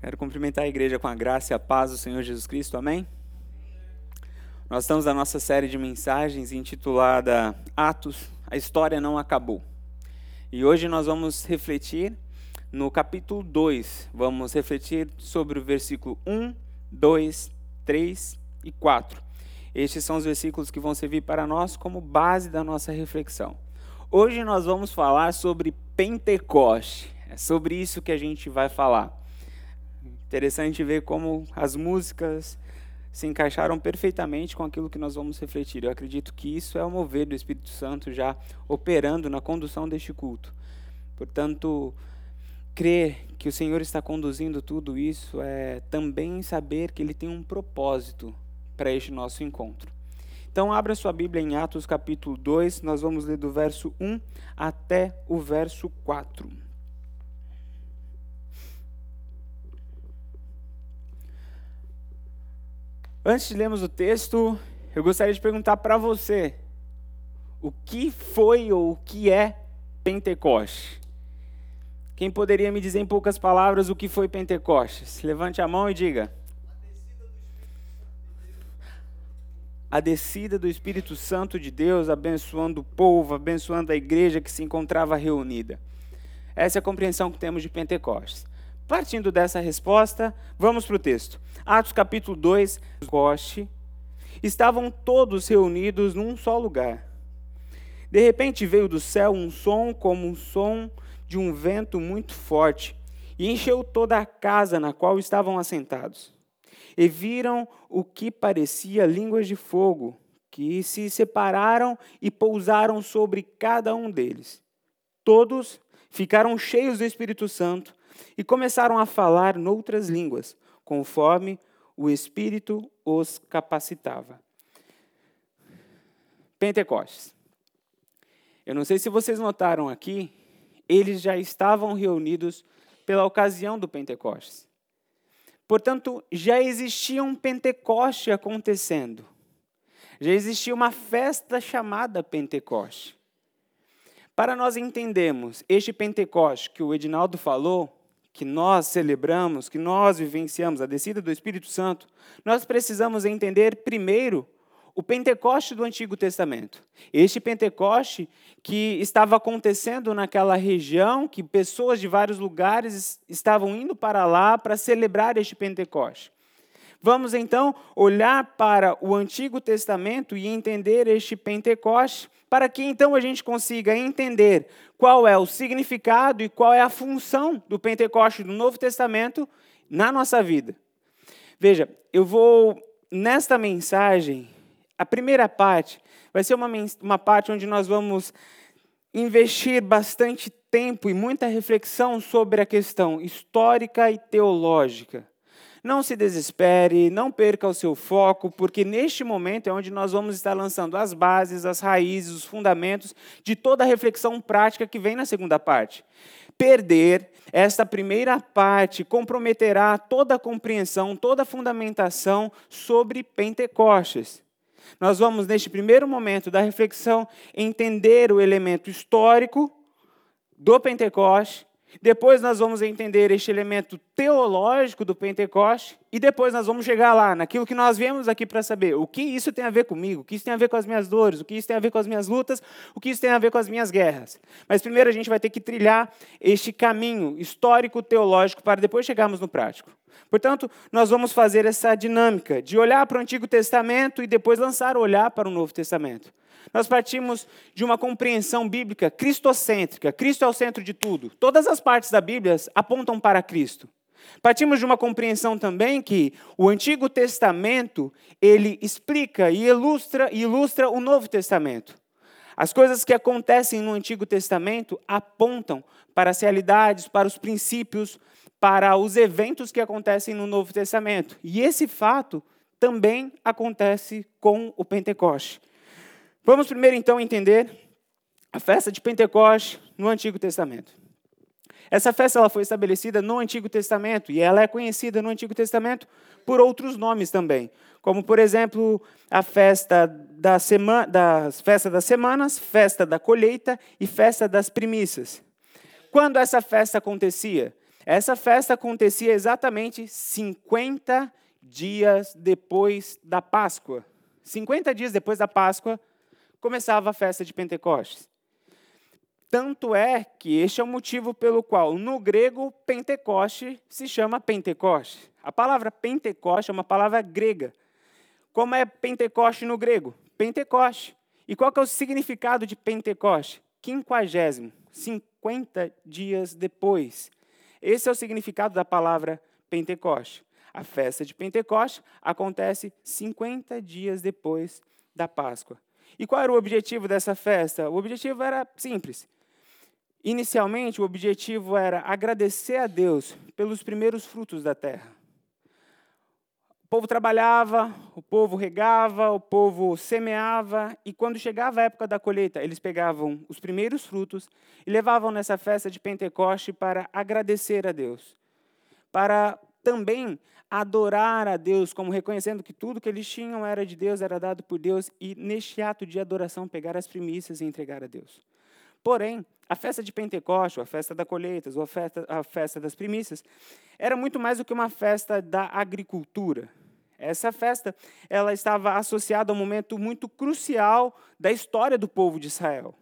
Quero cumprimentar a igreja com a graça e a paz do Senhor Jesus Cristo, amém? Nós estamos na nossa série de mensagens intitulada Atos, a história não acabou. E hoje nós vamos refletir no capítulo 2. Vamos refletir sobre o versículo 1, 2, 3 e 4. Estes são os versículos que vão servir para nós como base da nossa reflexão. Hoje nós vamos falar sobre Pentecoste. É sobre isso que a gente vai falar. Interessante ver como as músicas se encaixaram perfeitamente com aquilo que nós vamos refletir. Eu acredito que isso é o mover do Espírito Santo já operando na condução deste culto. Portanto, crer que o Senhor está conduzindo tudo isso é também saber que Ele tem um propósito para este nosso encontro. Então, abra sua Bíblia em Atos capítulo 2, nós vamos ler do verso 1 até o verso 4. Antes de lermos o texto, eu gostaria de perguntar para você: o que foi ou o que é Pentecoste? Quem poderia me dizer em poucas palavras o que foi Pentecostes? Levante a mão e diga. A descida do Espírito Santo de Deus, abençoando o povo, abençoando a igreja que se encontrava reunida. Essa é a compreensão que temos de Pentecostes. Partindo dessa resposta, vamos para o texto. Atos capítulo 2, Coste, estavam todos reunidos num só lugar. De repente veio do céu um som como o som de um vento muito forte e encheu toda a casa na qual estavam assentados. E viram o que parecia línguas de fogo, que se separaram e pousaram sobre cada um deles. Todos ficaram cheios do Espírito Santo e começaram a falar noutras línguas, conforme o Espírito os capacitava. Pentecostes. Eu não sei se vocês notaram aqui, eles já estavam reunidos pela ocasião do Pentecostes. Portanto, já existia um Pentecoste acontecendo. Já existia uma festa chamada Pentecoste. Para nós entendermos este Pentecoste que o Edinaldo falou, que nós celebramos, que nós vivenciamos, a descida do Espírito Santo, nós precisamos entender primeiro o Pentecoste do Antigo Testamento. Este Pentecoste que estava acontecendo naquela região, que pessoas de vários lugares estavam indo para lá para celebrar este Pentecoste. Vamos então olhar para o Antigo Testamento e entender este Pentecoste para que então a gente consiga entender qual é o significado e qual é a função do Pentecoste do Novo Testamento na nossa vida. Veja, eu vou, nesta mensagem, a primeira parte vai ser uma, uma parte onde nós vamos investir bastante tempo e muita reflexão sobre a questão histórica e teológica não se desespere, não perca o seu foco, porque neste momento é onde nós vamos estar lançando as bases, as raízes, os fundamentos de toda a reflexão prática que vem na segunda parte. Perder esta primeira parte comprometerá toda a compreensão, toda a fundamentação sobre Pentecostes. Nós vamos, neste primeiro momento da reflexão, entender o elemento histórico do Pentecoste depois nós vamos entender este elemento teológico do Pentecoste e depois nós vamos chegar lá, naquilo que nós viemos aqui para saber. O que isso tem a ver comigo? O que isso tem a ver com as minhas dores? O que isso tem a ver com as minhas lutas? O que isso tem a ver com as minhas guerras? Mas primeiro a gente vai ter que trilhar este caminho histórico-teológico para depois chegarmos no prático. Portanto, nós vamos fazer essa dinâmica de olhar para o Antigo Testamento e depois lançar o olhar para o Novo Testamento. Nós partimos de uma compreensão bíblica cristocêntrica. Cristo é o centro de tudo. Todas as partes da Bíblia apontam para Cristo. Partimos de uma compreensão também que o Antigo Testamento, ele explica e ilustra, e ilustra o Novo Testamento. As coisas que acontecem no Antigo Testamento apontam para as realidades, para os princípios, para os eventos que acontecem no Novo Testamento. E esse fato também acontece com o Pentecoste. Vamos primeiro então entender a festa de Pentecostes no Antigo Testamento. Essa festa ela foi estabelecida no Antigo Testamento e ela é conhecida no Antigo Testamento por outros nomes também, como por exemplo a festa da semana, das festa das semanas, festa da colheita e festa das primícias. Quando essa festa acontecia? Essa festa acontecia exatamente 50 dias depois da Páscoa. 50 dias depois da Páscoa, começava a festa de Pentecostes. Tanto é que este é o motivo pelo qual, no grego, Pentecoste se chama Pentecoste. A palavra Pentecoste é uma palavra grega. Como é Pentecoste no grego? Pentecoste. E qual é o significado de Pentecoste? Quinquagésimo, 50 dias depois. Esse é o significado da palavra Pentecoste. A festa de Pentecoste acontece 50 dias depois da Páscoa. E qual era o objetivo dessa festa? O objetivo era simples Inicialmente, o objetivo era agradecer a Deus pelos primeiros frutos da terra. O povo trabalhava, o povo regava, o povo semeava, e quando chegava a época da colheita, eles pegavam os primeiros frutos e levavam nessa festa de Pentecoste para agradecer a Deus, para também adorar a Deus, como reconhecendo que tudo que eles tinham era de Deus, era dado por Deus, e neste ato de adoração pegar as primícias e entregar a Deus. Porém, a festa de Pentecostes, a festa da colheita, ou a festa, a festa das primícias, era muito mais do que uma festa da agricultura. Essa festa ela estava associada a um momento muito crucial da história do povo de Israel.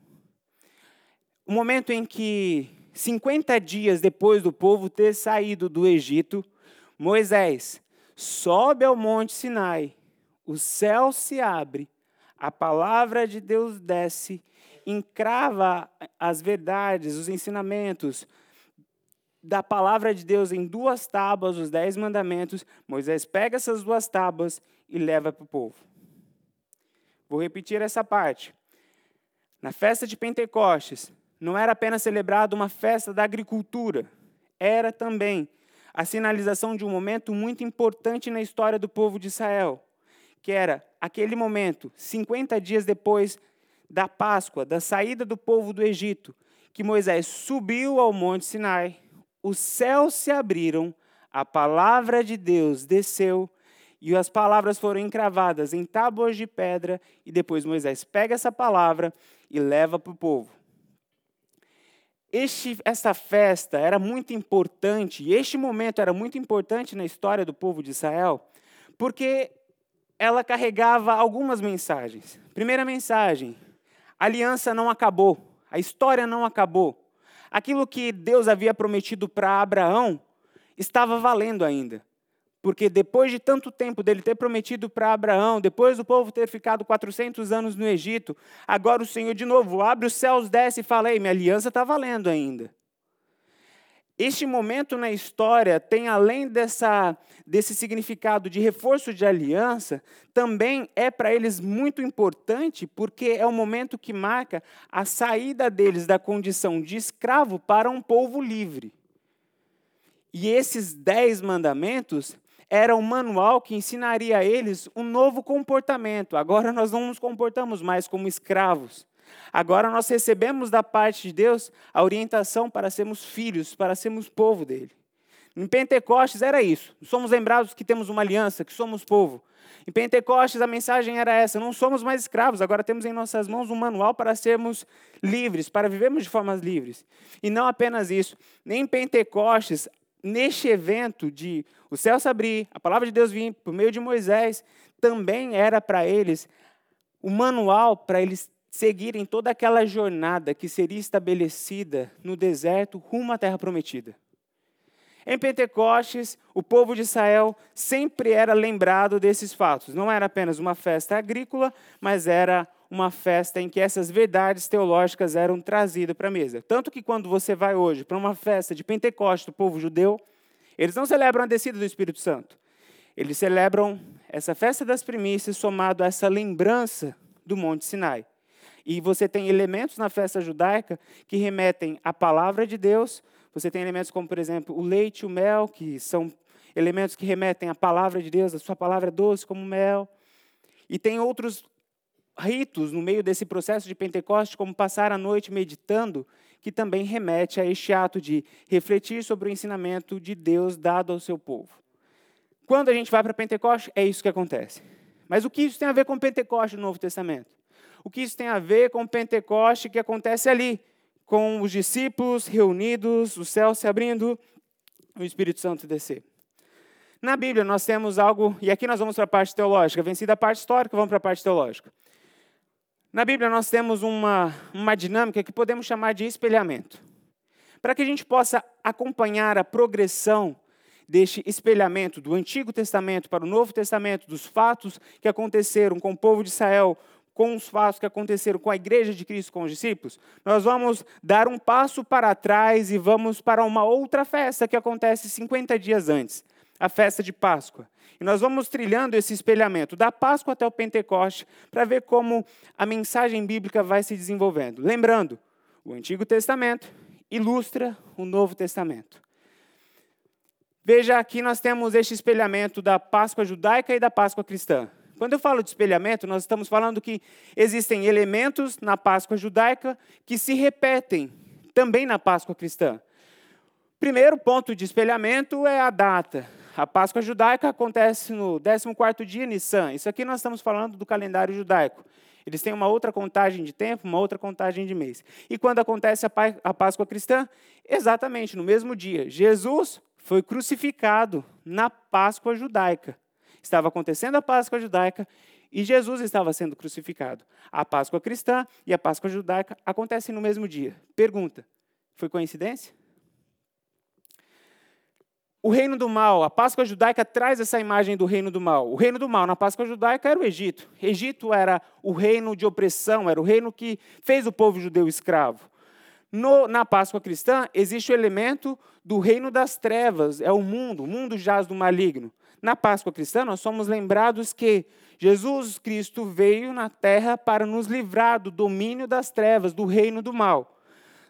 O momento em que, 50 dias depois do povo ter saído do Egito, Moisés sobe ao monte Sinai, o céu se abre, a palavra de Deus desce encrava as verdades, os ensinamentos da palavra de Deus em duas tábuas, os dez mandamentos, Moisés pega essas duas tábuas e leva para o povo. Vou repetir essa parte. Na festa de Pentecostes, não era apenas celebrada uma festa da agricultura, era também a sinalização de um momento muito importante na história do povo de Israel, que era aquele momento, 50 dias depois da Páscoa, da saída do povo do Egito, que Moisés subiu ao Monte Sinai, os céus se abriram, a palavra de Deus desceu e as palavras foram encravadas em tábuas de pedra, e depois Moisés pega essa palavra e leva para o povo. Este, essa festa era muito importante, este momento era muito importante na história do povo de Israel, porque ela carregava algumas mensagens. Primeira mensagem: a aliança não acabou, a história não acabou. Aquilo que Deus havia prometido para Abraão estava valendo ainda. Porque depois de tanto tempo dele ter prometido para Abraão, depois do povo ter ficado 400 anos no Egito, agora o Senhor de novo abre os céus, desce e fala: Ei, minha aliança está valendo ainda. Este momento na história tem, além dessa, desse significado de reforço de aliança, também é para eles muito importante, porque é o momento que marca a saída deles da condição de escravo para um povo livre. E esses dez mandamentos era um manual que ensinaria a eles um novo comportamento. Agora nós não nos comportamos mais como escravos, Agora nós recebemos da parte de Deus a orientação para sermos filhos, para sermos povo dele. Em Pentecostes era isso. Somos lembrados que temos uma aliança, que somos povo. Em Pentecostes a mensagem era essa: não somos mais escravos, agora temos em nossas mãos um manual para sermos livres, para vivermos de formas livres. E não apenas isso. Nem em Pentecostes, neste evento de o céu se abrir, a palavra de Deus vir por meio de Moisés, também era para eles o manual para eles seguirem toda aquela jornada que seria estabelecida no deserto rumo à terra prometida. Em Pentecostes, o povo de Israel sempre era lembrado desses fatos. Não era apenas uma festa agrícola, mas era uma festa em que essas verdades teológicas eram trazidas para a mesa. Tanto que quando você vai hoje para uma festa de Pentecostes do povo judeu, eles não celebram a descida do Espírito Santo. Eles celebram essa festa das primícias somado a essa lembrança do Monte Sinai. E você tem elementos na festa judaica que remetem à palavra de Deus. Você tem elementos como, por exemplo, o leite e o mel, que são elementos que remetem à palavra de Deus, a sua palavra é doce como mel. E tem outros ritos no meio desse processo de Pentecostes, como passar a noite meditando, que também remete a este ato de refletir sobre o ensinamento de Deus dado ao seu povo. Quando a gente vai para Pentecostes, é isso que acontece. Mas o que isso tem a ver com Pentecostes no Novo Testamento? o que isso tem a ver com o Pentecoste que acontece ali, com os discípulos reunidos, o céu se abrindo, o Espírito Santo descer. Na Bíblia nós temos algo, e aqui nós vamos para a parte teológica, vencida a parte histórica, vamos para a parte teológica. Na Bíblia nós temos uma, uma dinâmica que podemos chamar de espelhamento. Para que a gente possa acompanhar a progressão deste espelhamento do Antigo Testamento para o Novo Testamento, dos fatos que aconteceram com o povo de Israel, com os fatos que aconteceram com a igreja de Cristo, com os discípulos, nós vamos dar um passo para trás e vamos para uma outra festa que acontece 50 dias antes a festa de Páscoa. E nós vamos trilhando esse espelhamento da Páscoa até o Pentecoste para ver como a mensagem bíblica vai se desenvolvendo. Lembrando, o Antigo Testamento ilustra o Novo Testamento. Veja aqui nós temos este espelhamento da Páscoa judaica e da Páscoa cristã. Quando eu falo de espelhamento, nós estamos falando que existem elementos na Páscoa judaica que se repetem também na Páscoa cristã. Primeiro ponto de espelhamento é a data. A Páscoa judaica acontece no 14º dia Nissan. Isso aqui nós estamos falando do calendário judaico. Eles têm uma outra contagem de tempo, uma outra contagem de mês. E quando acontece a Páscoa cristã? Exatamente no mesmo dia. Jesus foi crucificado na Páscoa judaica. Estava acontecendo a Páscoa judaica e Jesus estava sendo crucificado. A Páscoa cristã e a Páscoa judaica acontecem no mesmo dia. Pergunta: foi coincidência? O reino do mal, a Páscoa judaica traz essa imagem do reino do mal. O reino do mal na Páscoa judaica era o Egito. Egito era o reino de opressão, era o reino que fez o povo judeu escravo. No, na Páscoa cristã, existe o elemento do reino das trevas, é o mundo, o mundo jaz do maligno. Na Páscoa cristã, nós somos lembrados que Jesus Cristo veio na terra para nos livrar do domínio das trevas, do reino do mal.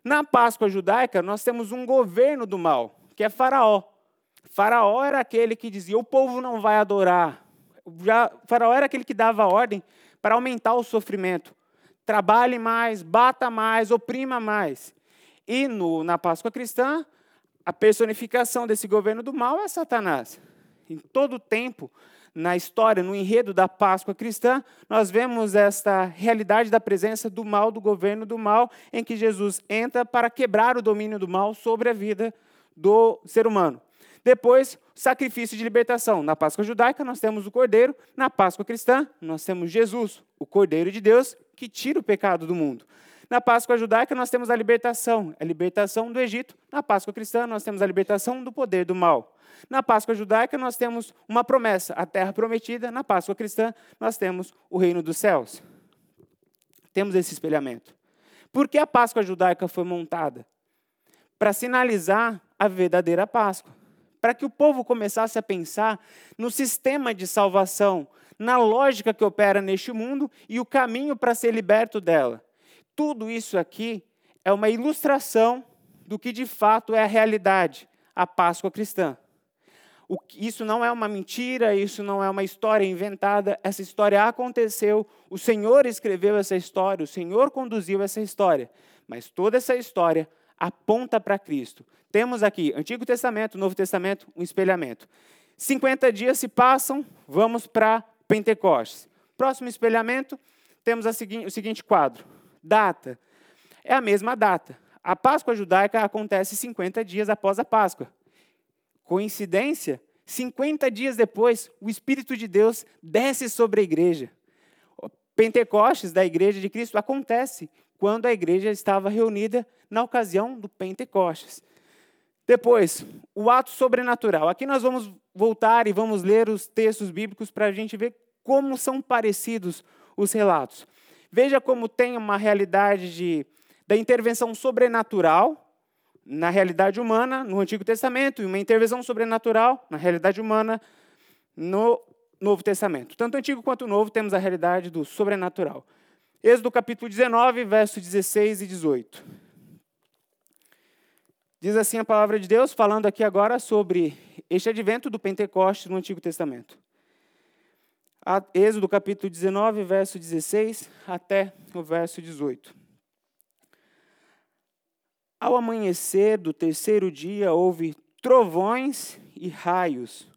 Na Páscoa judaica, nós temos um governo do mal, que é Faraó. Faraó era aquele que dizia: o povo não vai adorar. Já, faraó era aquele que dava ordem para aumentar o sofrimento. Trabalhe mais, bata mais, oprima mais. E no, na Páscoa cristã, a personificação desse governo do mal é Satanás. Em todo o tempo, na história, no enredo da Páscoa cristã, nós vemos esta realidade da presença do mal, do governo do mal, em que Jesus entra para quebrar o domínio do mal sobre a vida do ser humano. Depois, sacrifício de libertação. Na Páscoa judaica, nós temos o Cordeiro. Na Páscoa cristã, nós temos Jesus, o Cordeiro de Deus, que tira o pecado do mundo. Na Páscoa judaica, nós temos a libertação, a libertação do Egito. Na Páscoa cristã, nós temos a libertação do poder do mal. Na Páscoa judaica, nós temos uma promessa, a terra prometida. Na Páscoa cristã, nós temos o reino dos céus. Temos esse espelhamento. Por que a Páscoa judaica foi montada? Para sinalizar a verdadeira Páscoa para que o povo começasse a pensar no sistema de salvação, na lógica que opera neste mundo e o caminho para ser liberto dela. Tudo isso aqui é uma ilustração do que de fato é a realidade, a Páscoa cristã. isso não é uma mentira, isso não é uma história inventada, essa história aconteceu, o Senhor escreveu essa história, o Senhor conduziu essa história, mas toda essa história aponta para Cristo. Temos aqui Antigo Testamento, Novo Testamento, um espelhamento. 50 dias se passam, vamos para Pentecostes. Próximo espelhamento, temos segui o seguinte quadro. Data. É a mesma data. A Páscoa judaica acontece 50 dias após a Páscoa. Coincidência? 50 dias depois, o Espírito de Deus desce sobre a igreja. Pentecostes da igreja de Cristo acontece quando a igreja estava reunida na ocasião do Pentecostes. Depois, o ato sobrenatural. Aqui nós vamos voltar e vamos ler os textos bíblicos para a gente ver como são parecidos os relatos. Veja como tem uma realidade de, da intervenção sobrenatural na realidade humana no Antigo Testamento e uma intervenção sobrenatural na realidade humana no Novo Testamento. Tanto o Antigo quanto o Novo temos a realidade do sobrenatural. Êxodo capítulo 19, versos 16 e 18. Diz assim a palavra de Deus, falando aqui agora sobre este advento do Pentecostes no Antigo Testamento. Êxodo capítulo 19, verso 16 até o verso 18. Ao amanhecer do terceiro dia houve trovões e raios.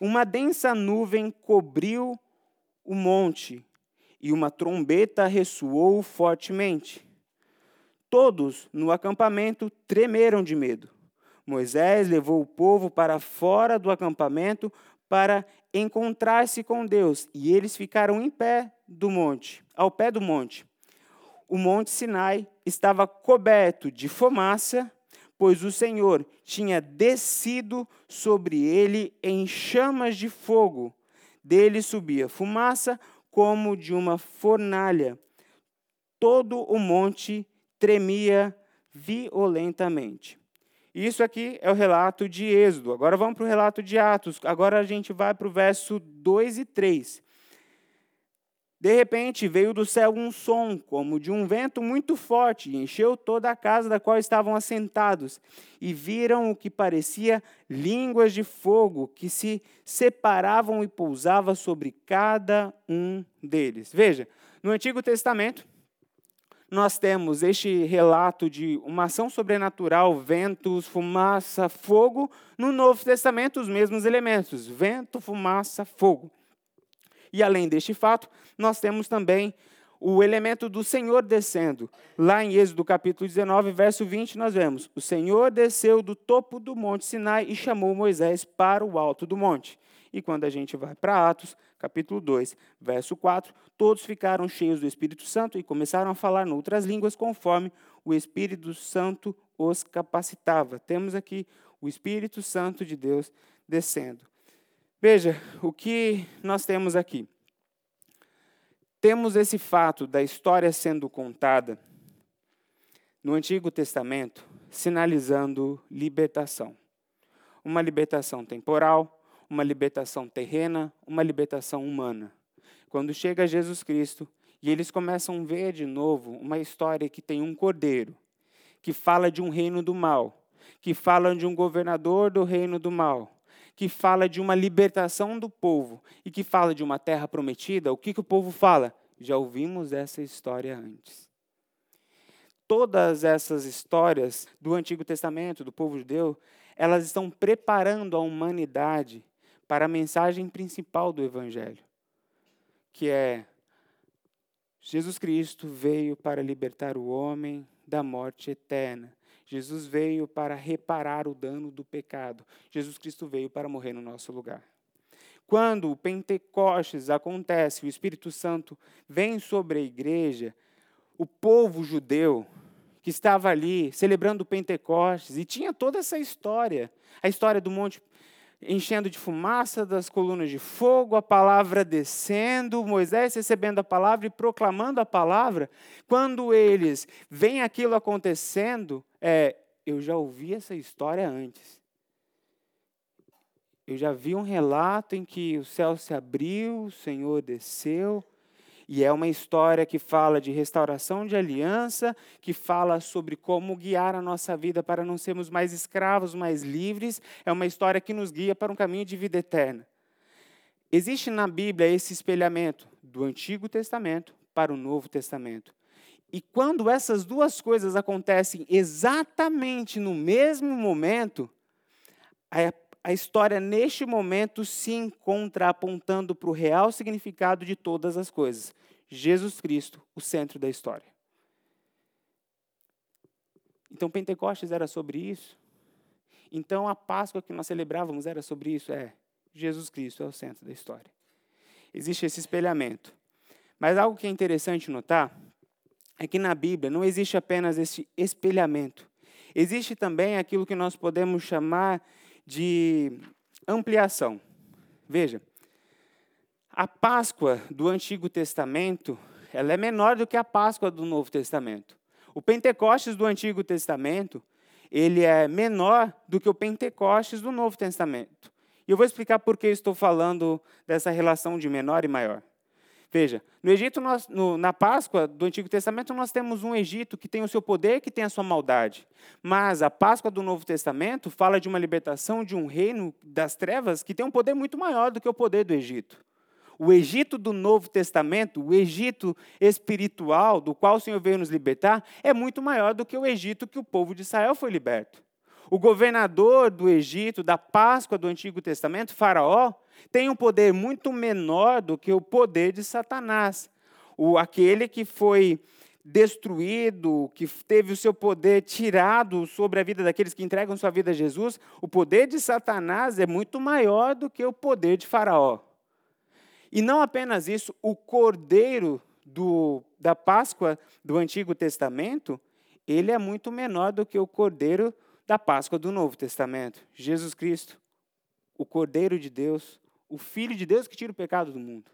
Uma densa nuvem cobriu o monte e uma trombeta ressoou fortemente. Todos no acampamento tremeram de medo. Moisés levou o povo para fora do acampamento para encontrar-se com Deus, e eles ficaram em pé do monte, ao pé do monte. O monte Sinai estava coberto de fumaça, pois o Senhor tinha descido sobre ele em chamas de fogo. Dele subia fumaça como de uma fornalha. Todo o monte tremia violentamente. Isso aqui é o relato de Êxodo. Agora vamos para o relato de Atos. Agora a gente vai para o verso 2 e 3. De repente veio do céu um som, como de um vento muito forte, e encheu toda a casa da qual estavam assentados. E viram o que parecia línguas de fogo, que se separavam e pousavam sobre cada um deles. Veja, no Antigo Testamento, nós temos este relato de uma ação sobrenatural, ventos, fumaça, fogo. No Novo Testamento, os mesmos elementos: vento, fumaça, fogo. E além deste fato, nós temos também o elemento do Senhor descendo. Lá em Êxodo capítulo 19, verso 20, nós vemos: O Senhor desceu do topo do monte Sinai e chamou Moisés para o alto do monte. E quando a gente vai para Atos, capítulo 2, verso 4, todos ficaram cheios do Espírito Santo e começaram a falar em outras línguas conforme o Espírito Santo os capacitava. Temos aqui o Espírito Santo de Deus descendo. Veja o que nós temos aqui. Temos esse fato da história sendo contada no Antigo Testamento, sinalizando libertação. Uma libertação temporal, uma libertação terrena, uma libertação humana. Quando chega Jesus Cristo e eles começam a ver de novo uma história que tem um cordeiro, que fala de um reino do mal, que fala de um governador do reino do mal, que fala de uma libertação do povo e que fala de uma terra prometida, o que, que o povo fala? Já ouvimos essa história antes. Todas essas histórias do Antigo Testamento, do povo judeu, elas estão preparando a humanidade para a mensagem principal do Evangelho, que é Jesus Cristo veio para libertar o homem da morte eterna. Jesus veio para reparar o dano do pecado. Jesus Cristo veio para morrer no nosso lugar. Quando o Pentecostes acontece, o Espírito Santo vem sobre a igreja, o povo judeu que estava ali celebrando o Pentecostes e tinha toda essa história, a história do monte enchendo de fumaça das colunas de fogo, a palavra descendo, Moisés recebendo a palavra e proclamando a palavra. Quando eles veem aquilo acontecendo, é, eu já ouvi essa história antes. Eu já vi um relato em que o céu se abriu, o Senhor desceu, e é uma história que fala de restauração de aliança, que fala sobre como guiar a nossa vida para não sermos mais escravos, mais livres. É uma história que nos guia para um caminho de vida eterna. Existe na Bíblia esse espelhamento do Antigo Testamento para o Novo Testamento. E quando essas duas coisas acontecem exatamente no mesmo momento, a, a história neste momento se encontra apontando para o real significado de todas as coisas. Jesus Cristo, o centro da história. Então Pentecostes era sobre isso. Então a Páscoa que nós celebrávamos era sobre isso. É, Jesus Cristo é o centro da história. Existe esse espelhamento. Mas algo que é interessante notar é que na Bíblia não existe apenas esse espelhamento. Existe também aquilo que nós podemos chamar de ampliação. Veja, a Páscoa do Antigo Testamento, ela é menor do que a Páscoa do Novo Testamento. O Pentecostes do Antigo Testamento, ele é menor do que o Pentecostes do Novo Testamento. E eu vou explicar por que estou falando dessa relação de menor e maior. Veja, no Egito, nós, no, na Páscoa do Antigo Testamento, nós temos um Egito que tem o seu poder, que tem a sua maldade. Mas a Páscoa do Novo Testamento fala de uma libertação de um reino das trevas que tem um poder muito maior do que o poder do Egito. O Egito do Novo Testamento, o Egito espiritual, do qual o Senhor veio nos libertar, é muito maior do que o Egito que o povo de Israel foi liberto. O governador do Egito, da Páscoa do Antigo Testamento, Faraó, tem um poder muito menor do que o poder de Satanás. O, aquele que foi destruído, que teve o seu poder tirado sobre a vida daqueles que entregam sua vida a Jesus, o poder de Satanás é muito maior do que o poder de Faraó. E não apenas isso, o cordeiro do, da Páscoa do Antigo Testamento, ele é muito menor do que o cordeiro da Páscoa do Novo Testamento. Jesus Cristo, o cordeiro de Deus, o Filho de Deus que tira o pecado do mundo.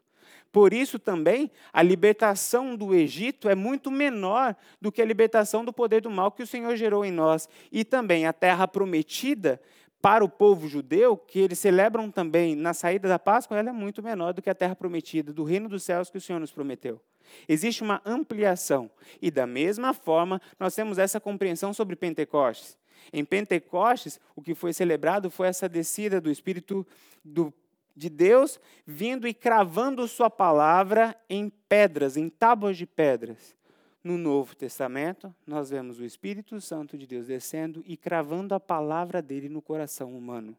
Por isso também a libertação do Egito é muito menor do que a libertação do poder do mal que o Senhor gerou em nós. E também a terra prometida para o povo judeu, que eles celebram também na saída da Páscoa, ela é muito menor do que a terra prometida, do reino dos céus que o Senhor nos prometeu. Existe uma ampliação. E da mesma forma, nós temos essa compreensão sobre Pentecostes. Em Pentecostes, o que foi celebrado foi essa descida do Espírito do de Deus vindo e cravando Sua palavra em pedras, em tábuas de pedras. No Novo Testamento, nós vemos o Espírito Santo de Deus descendo e cravando a palavra dele no coração humano.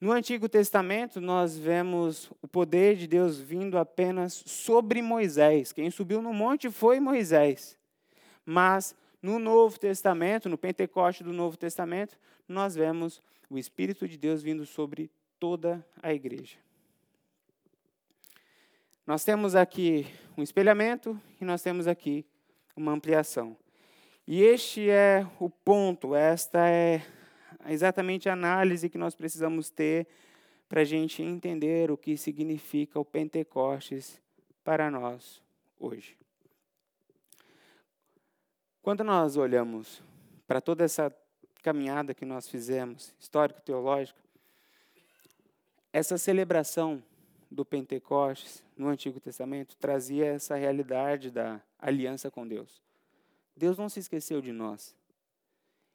No Antigo Testamento, nós vemos o poder de Deus vindo apenas sobre Moisés. Quem subiu no monte foi Moisés. Mas no Novo Testamento, no Pentecoste do Novo Testamento, nós vemos o Espírito de Deus vindo sobre toda a igreja. Nós temos aqui um espelhamento e nós temos aqui uma ampliação. E este é o ponto, esta é exatamente a análise que nós precisamos ter para a gente entender o que significa o Pentecostes para nós hoje. Quando nós olhamos para toda essa caminhada que nós fizemos, histórico-teológica, essa celebração do Pentecostes no Antigo Testamento trazia essa realidade da aliança com Deus. Deus não se esqueceu de nós.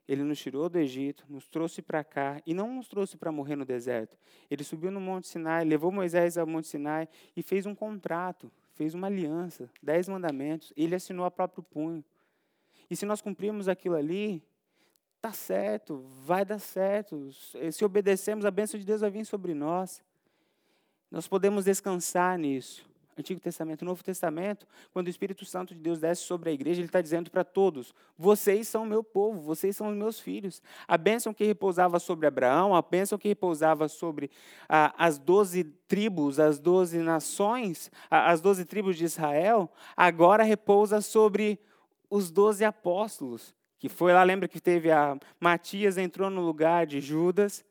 Ele nos tirou do Egito, nos trouxe para cá e não nos trouxe para morrer no deserto. Ele subiu no Monte Sinai, levou Moisés ao Monte Sinai e fez um contrato, fez uma aliança, dez mandamentos. Ele assinou a próprio punho. E se nós cumprirmos aquilo ali, Está certo, vai dar certo. Se obedecermos, a bênção de Deus vai vir sobre nós. Nós podemos descansar nisso. Antigo Testamento, Novo Testamento, quando o Espírito Santo de Deus desce sobre a igreja, ele está dizendo para todos: vocês são meu povo, vocês são os meus filhos. A bênção que repousava sobre Abraão, a bênção que repousava sobre ah, as doze tribos, as doze nações, ah, as doze tribos de Israel, agora repousa sobre os doze apóstolos que foi lá, lembra que teve a Matias entrou no lugar de Judas.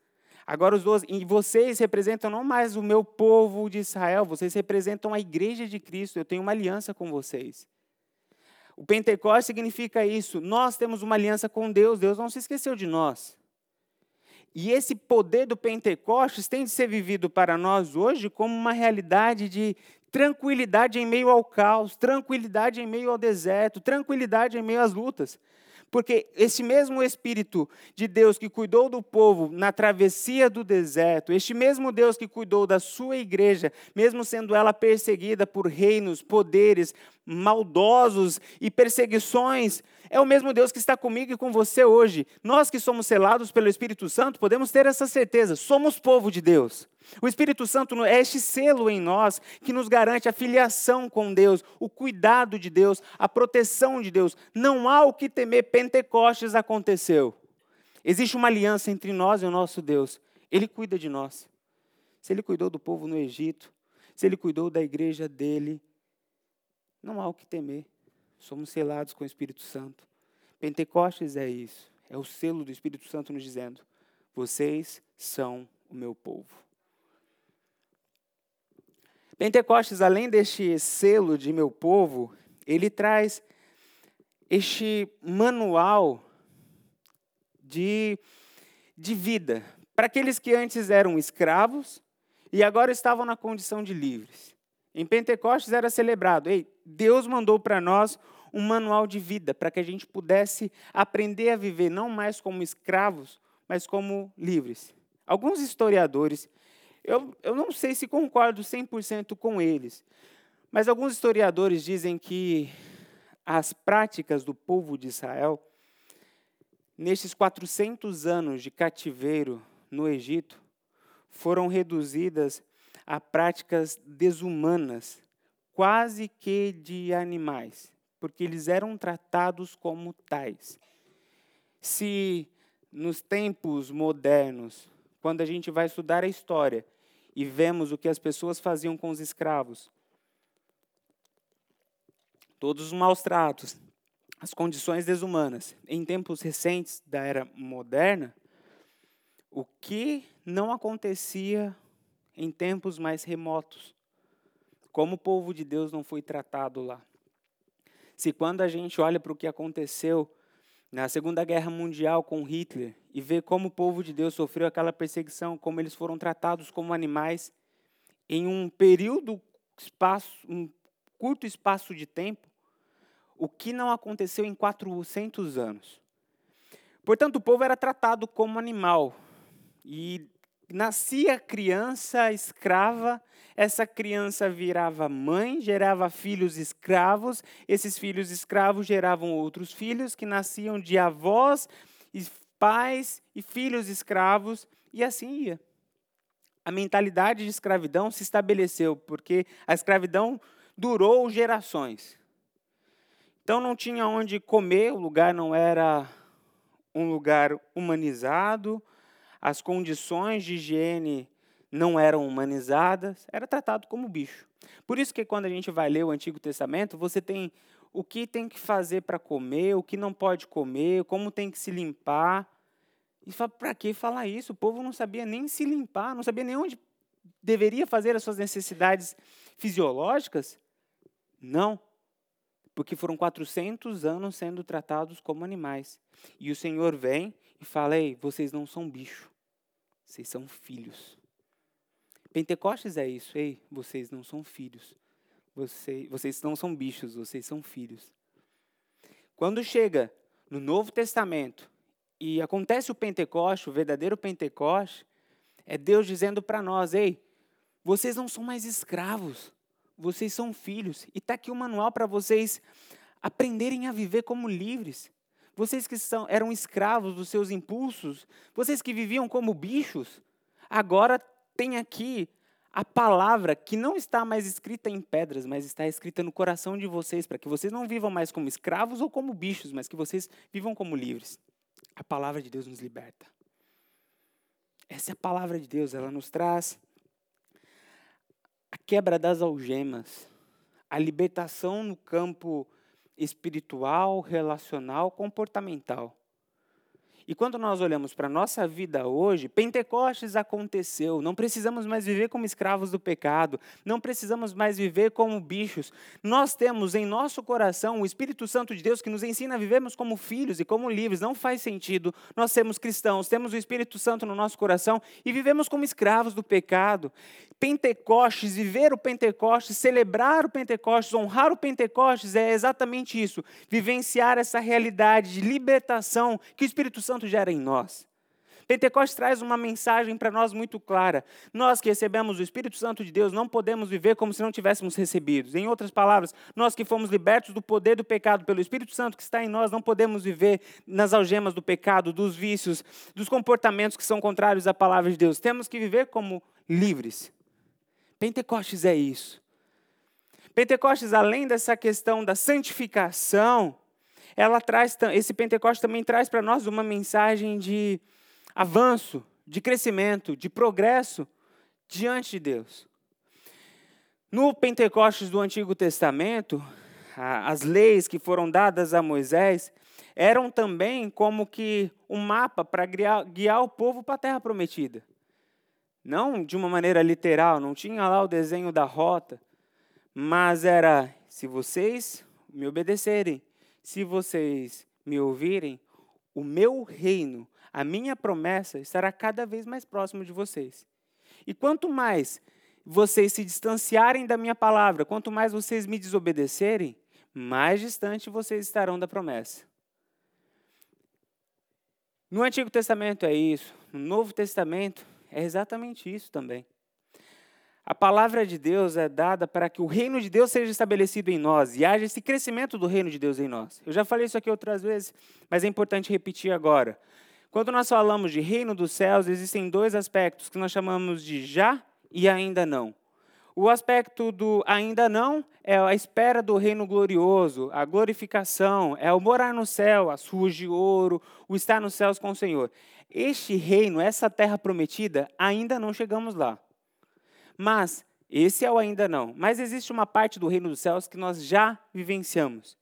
Agora os doze, e vocês representam não mais o meu povo de Israel, vocês representam a igreja de Cristo. Eu tenho uma aliança com vocês. O Pentecostes significa isso. Nós temos uma aliança com Deus. Deus não se esqueceu de nós. E esse poder do Pentecostes tem de ser vivido para nós hoje como uma realidade de tranquilidade em meio ao caos, tranquilidade em meio ao deserto, tranquilidade em meio às lutas. Porque esse mesmo Espírito de Deus que cuidou do povo na travessia do deserto, este mesmo Deus que cuidou da sua igreja, mesmo sendo ela perseguida por reinos, poderes maldosos e perseguições, é o mesmo Deus que está comigo e com você hoje. Nós que somos selados pelo Espírito Santo, podemos ter essa certeza, somos povo de Deus. O Espírito Santo é este selo em nós que nos garante a filiação com Deus, o cuidado de Deus, a proteção de Deus. Não há o que temer, Pentecostes aconteceu. Existe uma aliança entre nós e o nosso Deus. Ele cuida de nós. Se ele cuidou do povo no Egito, se ele cuidou da igreja dele, não há o que temer. Somos selados com o Espírito Santo. Pentecostes é isso. É o selo do Espírito Santo nos dizendo: vocês são o meu povo. Pentecostes, além deste selo de meu povo, ele traz este manual de, de vida para aqueles que antes eram escravos e agora estavam na condição de livres. Em Pentecostes era celebrado, ei, Deus mandou para nós um manual de vida para que a gente pudesse aprender a viver não mais como escravos, mas como livres. Alguns historiadores eu, eu não sei se concordo 100% com eles, mas alguns historiadores dizem que as práticas do povo de Israel, nestes 400 anos de cativeiro no Egito, foram reduzidas a práticas desumanas, quase que de animais. porque eles eram tratados como tais. Se nos tempos modernos, quando a gente vai estudar a história e vemos o que as pessoas faziam com os escravos, todos os maus tratos, as condições desumanas, em tempos recentes da era moderna, o que não acontecia em tempos mais remotos? Como o povo de Deus não foi tratado lá? Se quando a gente olha para o que aconteceu na Segunda Guerra Mundial com Hitler e vê como o povo de Deus sofreu aquela perseguição, como eles foram tratados como animais em um período espaço, um curto espaço de tempo, o que não aconteceu em 400 anos. Portanto, o povo era tratado como animal. E nascia criança escrava, essa criança virava mãe, gerava filhos escravos, esses filhos escravos geravam outros filhos que nasciam de avós, e pais e filhos escravos, e assim ia. A mentalidade de escravidão se estabeleceu porque a escravidão durou gerações. Então não tinha onde comer, o lugar não era um lugar humanizado, as condições de higiene não eram humanizadas, era tratado como bicho. Por isso que quando a gente vai ler o Antigo Testamento, você tem o que tem que fazer para comer, o que não pode comer, como tem que se limpar. E para que falar isso? O povo não sabia nem se limpar, não sabia nem onde deveria fazer as suas necessidades fisiológicas? Não, porque foram 400 anos sendo tratados como animais. E o Senhor vem e fala: Ei, vocês não são bicho. Vocês são filhos. Pentecostes é isso. Ei, vocês não são filhos. Vocês, vocês não são bichos, vocês são filhos. Quando chega no Novo Testamento e acontece o Pentecoste, o verdadeiro Pentecoste, é Deus dizendo para nós: ei, vocês não são mais escravos, vocês são filhos. E está aqui o manual para vocês aprenderem a viver como livres. Vocês que são, eram escravos dos seus impulsos, vocês que viviam como bichos, agora tem aqui a palavra que não está mais escrita em pedras, mas está escrita no coração de vocês, para que vocês não vivam mais como escravos ou como bichos, mas que vocês vivam como livres. A palavra de Deus nos liberta. Essa é a palavra de Deus, ela nos traz a quebra das algemas, a libertação no campo espiritual, relacional, comportamental. E quando nós olhamos para a nossa vida hoje, Pentecostes aconteceu. Não precisamos mais viver como escravos do pecado. Não precisamos mais viver como bichos. Nós temos em nosso coração o Espírito Santo de Deus que nos ensina a vivermos como filhos e como livres. Não faz sentido nós sermos cristãos, temos o Espírito Santo no nosso coração e vivemos como escravos do pecado. Pentecostes, viver o Pentecostes, celebrar o Pentecostes, honrar o Pentecostes é exatamente isso. Vivenciar essa realidade de libertação que o Espírito Santo Santo gera em nós. Pentecostes traz uma mensagem para nós muito clara. Nós que recebemos o Espírito Santo de Deus não podemos viver como se não tivéssemos recebido. Em outras palavras, nós que fomos libertos do poder do pecado pelo Espírito Santo que está em nós, não podemos viver nas algemas do pecado, dos vícios, dos comportamentos que são contrários à palavra de Deus. Temos que viver como livres. Pentecostes é isso. Pentecostes, além dessa questão da santificação, ela traz, esse Pentecostes também traz para nós uma mensagem de avanço, de crescimento, de progresso diante de Deus. No Pentecostes do Antigo Testamento, as leis que foram dadas a Moisés eram também como que um mapa para guiar, guiar o povo para a terra prometida. Não de uma maneira literal, não tinha lá o desenho da rota, mas era: se vocês me obedecerem, se vocês me ouvirem, o meu reino, a minha promessa estará cada vez mais próximo de vocês. E quanto mais vocês se distanciarem da minha palavra, quanto mais vocês me desobedecerem, mais distante vocês estarão da promessa. No Antigo Testamento é isso, no Novo Testamento é exatamente isso também. A palavra de Deus é dada para que o reino de Deus seja estabelecido em nós e haja esse crescimento do reino de Deus em nós. Eu já falei isso aqui outras vezes, mas é importante repetir agora. Quando nós falamos de reino dos céus, existem dois aspectos que nós chamamos de já e ainda não. O aspecto do ainda não é a espera do reino glorioso, a glorificação, é o morar no céu, as ruas de ouro, o estar nos céus com o Senhor. Este reino, essa terra prometida, ainda não chegamos lá. Mas esse é o ainda não. Mas existe uma parte do reino dos céus que nós já vivenciamos,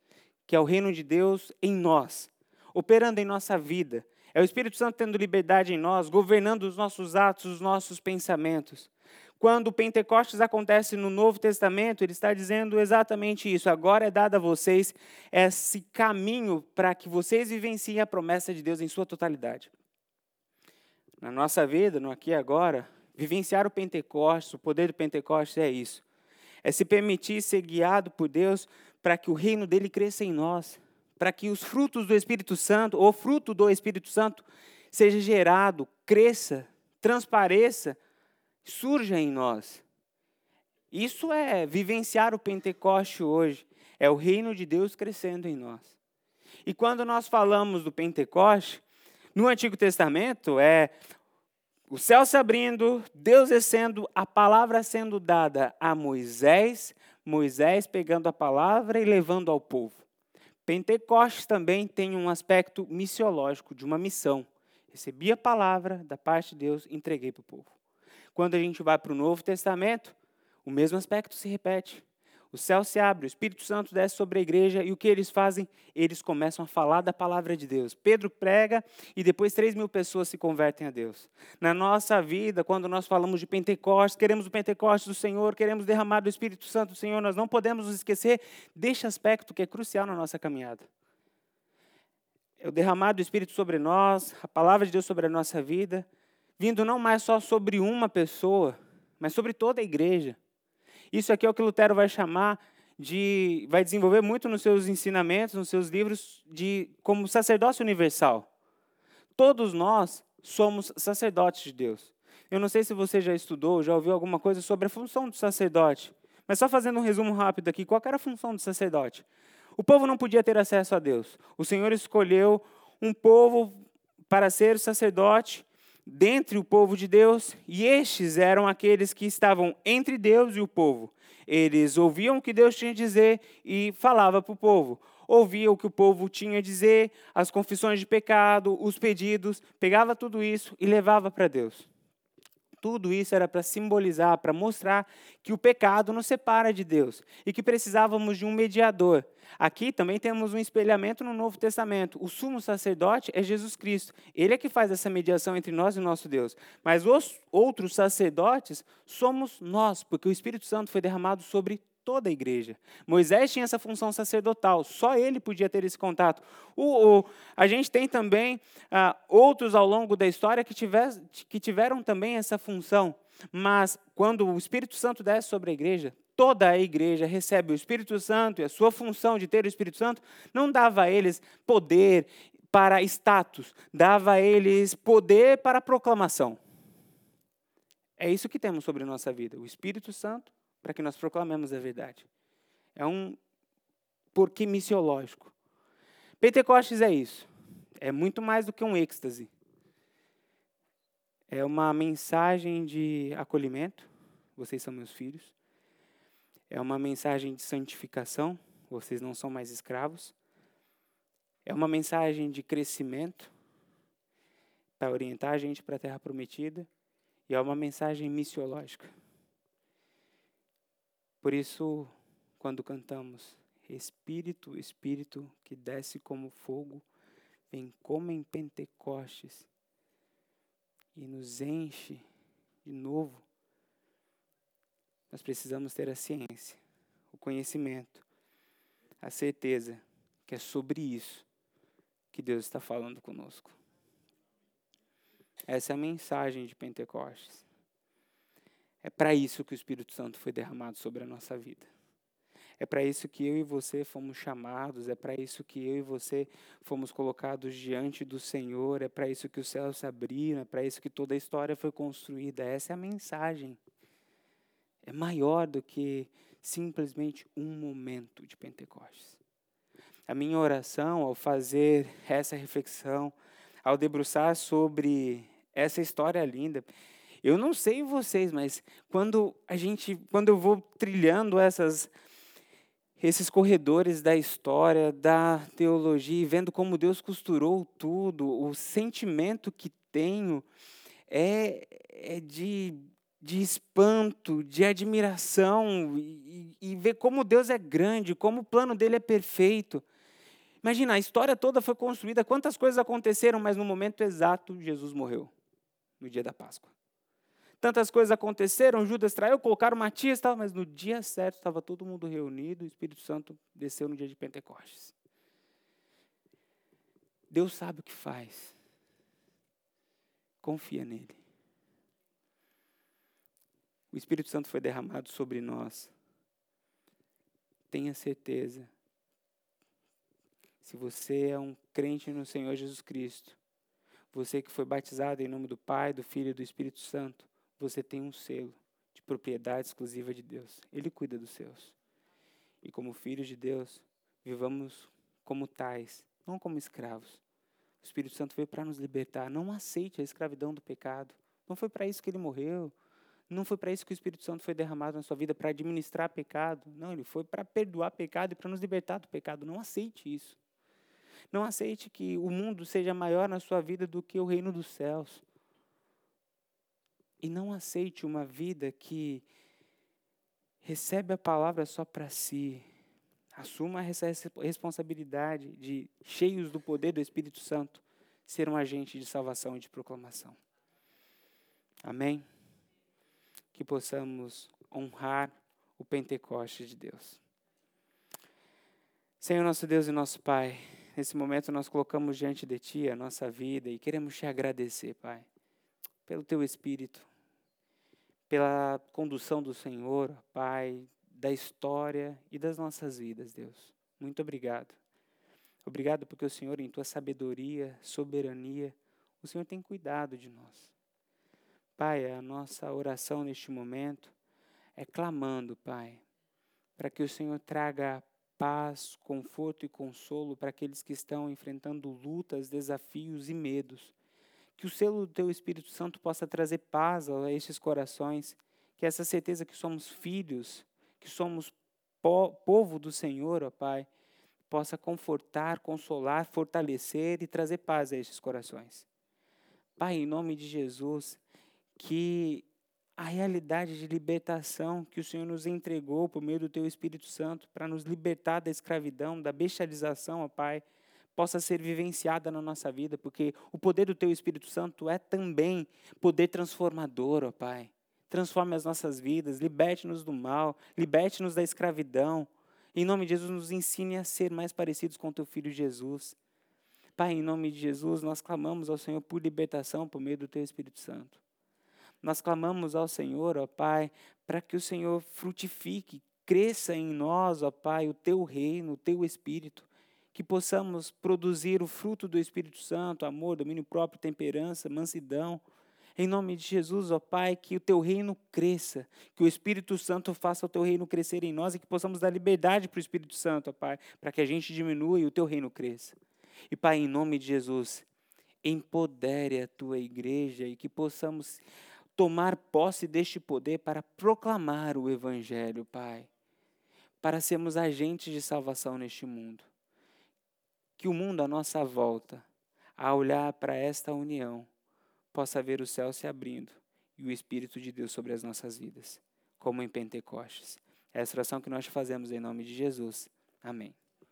que é o reino de Deus em nós, operando em nossa vida. É o Espírito Santo tendo liberdade em nós, governando os nossos atos, os nossos pensamentos. Quando o Pentecostes acontece no Novo Testamento, ele está dizendo exatamente isso. Agora é dado a vocês esse caminho para que vocês vivenciem a promessa de Deus em sua totalidade. Na nossa vida, no aqui e agora, vivenciar o Pentecostes, o poder do Pentecostes é isso. É se permitir ser guiado por Deus para que o reino dele cresça em nós, para que os frutos do Espírito Santo, ou fruto do Espírito Santo, seja gerado, cresça, transpareça surja em nós. Isso é vivenciar o Pentecoste hoje, é o reino de Deus crescendo em nós. E quando nós falamos do Pentecoste, no Antigo Testamento é o céu se abrindo, Deus descendo, a palavra sendo dada a Moisés, Moisés pegando a palavra e levando ao povo. Pentecostes também tem um aspecto missiológico, de uma missão. Recebi a palavra da parte de Deus, entreguei para o povo. Quando a gente vai para o Novo Testamento, o mesmo aspecto se repete. O céu se abre, o Espírito Santo desce sobre a igreja e o que eles fazem? Eles começam a falar da palavra de Deus. Pedro prega e depois 3 mil pessoas se convertem a Deus. Na nossa vida, quando nós falamos de Pentecostes, queremos o Pentecostes do Senhor, queremos derramar do Espírito Santo do Senhor, nós não podemos nos esquecer deste aspecto que é crucial na nossa caminhada. É o derramar do Espírito sobre nós, a palavra de Deus sobre a nossa vida vindo não mais só sobre uma pessoa, mas sobre toda a igreja. Isso aqui é o que Lutero vai chamar de, vai desenvolver muito nos seus ensinamentos, nos seus livros, de como sacerdócio universal. Todos nós somos sacerdotes de Deus. Eu não sei se você já estudou, já ouviu alguma coisa sobre a função do sacerdote, mas só fazendo um resumo rápido aqui, qual era a função do sacerdote? O povo não podia ter acesso a Deus. O Senhor escolheu um povo para ser sacerdote dentre o povo de Deus, e estes eram aqueles que estavam entre Deus e o povo. Eles ouviam o que Deus tinha a dizer e falava para o povo. Ouvia o que o povo tinha a dizer, as confissões de pecado, os pedidos, pegava tudo isso e levava para Deus. Tudo isso era para simbolizar, para mostrar que o pecado nos separa de Deus e que precisávamos de um mediador. Aqui também temos um espelhamento no Novo Testamento. O sumo sacerdote é Jesus Cristo. Ele é que faz essa mediação entre nós e o nosso Deus. Mas os outros sacerdotes somos nós, porque o Espírito Santo foi derramado sobre toda a igreja. Moisés tinha essa função sacerdotal, só ele podia ter esse contato. O, o a gente tem também ah, outros ao longo da história que, que tiveram também essa função, mas quando o Espírito Santo desce sobre a igreja, toda a igreja recebe o Espírito Santo e a sua função de ter o Espírito Santo não dava a eles poder para status, dava a eles poder para proclamação. É isso que temos sobre a nossa vida, o Espírito Santo para que nós proclamemos a verdade. É um porquê missiológico. Pentecostes é isso. É muito mais do que um êxtase. É uma mensagem de acolhimento. Vocês são meus filhos. É uma mensagem de santificação. Vocês não são mais escravos. É uma mensagem de crescimento para orientar a gente para a terra prometida. E é uma mensagem missiológica. Por isso, quando cantamos, Espírito, Espírito que desce como fogo, vem como em Pentecostes e nos enche de novo, nós precisamos ter a ciência, o conhecimento, a certeza que é sobre isso que Deus está falando conosco. Essa é a mensagem de Pentecostes. É para isso que o Espírito Santo foi derramado sobre a nossa vida. É para isso que eu e você fomos chamados, é para isso que eu e você fomos colocados diante do Senhor, é para isso que os céus se abriram, é para isso que toda a história foi construída. Essa é a mensagem. É maior do que simplesmente um momento de Pentecostes. A minha oração ao fazer essa reflexão, ao debruçar sobre essa história linda, Eu não sei vocês, mas quando a gente, quando eu vou trilhando essas esses corredores da história, da teologia, e vendo como Deus costurou tudo, o sentimento que tenho é, é de, de espanto, de admiração, e, e ver como Deus é grande, como o plano dele é perfeito. Imagina, a história toda foi construída, quantas coisas aconteceram, mas no momento exato Jesus morreu, no dia da Páscoa. Tantas coisas aconteceram, Judas traiu, colocaram Matias, tal, mas no dia certo estava todo mundo reunido, o Espírito Santo desceu no dia de Pentecostes. Deus sabe o que faz. Confia nele. O Espírito Santo foi derramado sobre nós. Tenha certeza. Se você é um crente no Senhor Jesus Cristo, você que foi batizado em nome do Pai, do Filho e do Espírito Santo, você tem um selo de propriedade exclusiva de Deus. Ele cuida dos seus. E como filhos de Deus, vivamos como tais, não como escravos. O Espírito Santo veio para nos libertar. Não aceite a escravidão do pecado. Não foi para isso que ele morreu. Não foi para isso que o Espírito Santo foi derramado na sua vida, para administrar pecado. Não, ele foi para perdoar pecado e para nos libertar do pecado. Não aceite isso. Não aceite que o mundo seja maior na sua vida do que o reino dos céus. E não aceite uma vida que recebe a palavra só para si. Assuma essa responsabilidade de, cheios do poder do Espírito Santo, ser um agente de salvação e de proclamação. Amém? Que possamos honrar o Pentecoste de Deus. Senhor nosso Deus e nosso Pai, nesse momento nós colocamos diante de Ti a nossa vida e queremos te agradecer, Pai, pelo Teu Espírito, pela condução do Senhor, Pai, da história e das nossas vidas, Deus. Muito obrigado. Obrigado porque o Senhor, em tua sabedoria, soberania, o Senhor tem cuidado de nós. Pai, a nossa oração neste momento é clamando, Pai, para que o Senhor traga paz, conforto e consolo para aqueles que estão enfrentando lutas, desafios e medos. Que o selo do Teu Espírito Santo possa trazer paz a estes corações, que essa certeza que somos filhos, que somos po povo do Senhor, ó Pai, possa confortar, consolar, fortalecer e trazer paz a estes corações. Pai, em nome de Jesus, que a realidade de libertação que o Senhor nos entregou por meio do Teu Espírito Santo para nos libertar da escravidão, da bestialização, ó Pai, possa ser vivenciada na nossa vida, porque o poder do Teu Espírito Santo é também poder transformador, ó Pai. Transforme as nossas vidas, liberte-nos do mal, liberte-nos da escravidão. Em nome de Jesus, nos ensine a ser mais parecidos com Teu Filho Jesus. Pai, em nome de Jesus, nós clamamos ao Senhor por libertação por meio do Teu Espírito Santo. Nós clamamos ao Senhor, ó Pai, para que o Senhor frutifique, cresça em nós, ó Pai, o Teu reino, o Teu Espírito que possamos produzir o fruto do Espírito Santo, amor, domínio próprio, temperança, mansidão. Em nome de Jesus, ó Pai, que o teu reino cresça, que o Espírito Santo faça o teu reino crescer em nós e que possamos dar liberdade para o Espírito Santo, ó Pai, para que a gente diminua e o teu reino cresça. E Pai, em nome de Jesus, empodere a tua igreja e que possamos tomar posse deste poder para proclamar o Evangelho, Pai, para sermos agentes de salvação neste mundo que o mundo à nossa volta, a olhar para esta união, possa ver o céu se abrindo e o Espírito de Deus sobre as nossas vidas, como em Pentecostes. É a oração que nós fazemos em nome de Jesus. Amém.